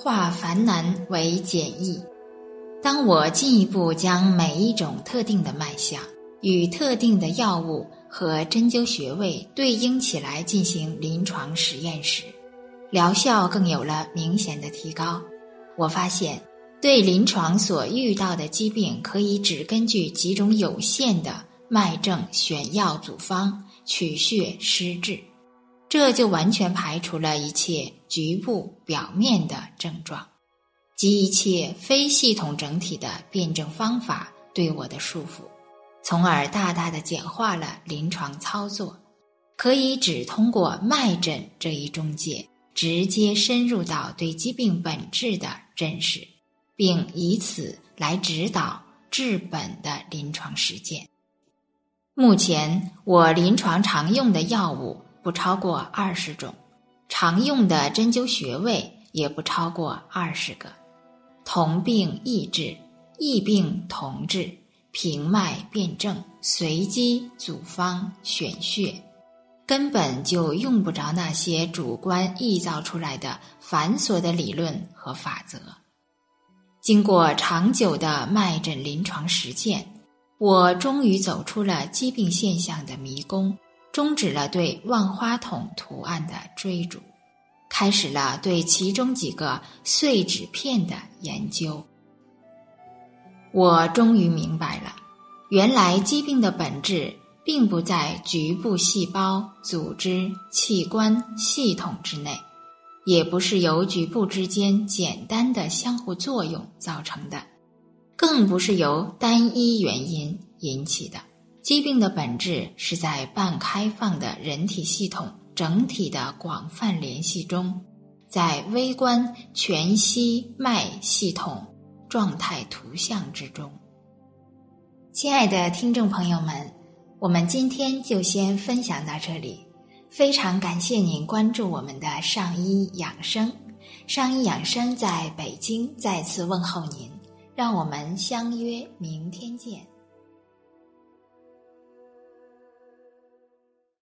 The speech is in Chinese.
化繁难为简易。当我进一步将每一种特定的脉象与特定的药物和针灸穴位对应起来进行临床实验时，疗效更有了明显的提高。我发现，对临床所遇到的疾病，可以只根据几种有限的脉症选药组方，取穴施治。这就完全排除了一切局部表面的症状，及一切非系统整体的辩证方法对我的束缚，从而大大的简化了临床操作，可以只通过脉诊这一中介，直接深入到对疾病本质的认识，并以此来指导治本的临床实践。目前我临床常用的药物。不超过二十种，常用的针灸穴位也不超过二十个。同病异治，异病同治，平脉辨证，随机组方选穴，根本就用不着那些主观臆造出来的繁琐的理论和法则。经过长久的脉诊临床实践，我终于走出了疾病现象的迷宫。终止了对万花筒图案的追逐，开始了对其中几个碎纸片的研究。我终于明白了，原来疾病的本质并不在局部细胞、组织、器官、系统之内，也不是由局部之间简单的相互作用造成的，更不是由单一原因引起的。疾病的本质是在半开放的人体系统整体的广泛联系中，在微观全息脉系统状态图像之中。亲爱的听众朋友们，我们今天就先分享到这里，非常感谢您关注我们的上医养生。上医养生在北京再次问候您，让我们相约明天见。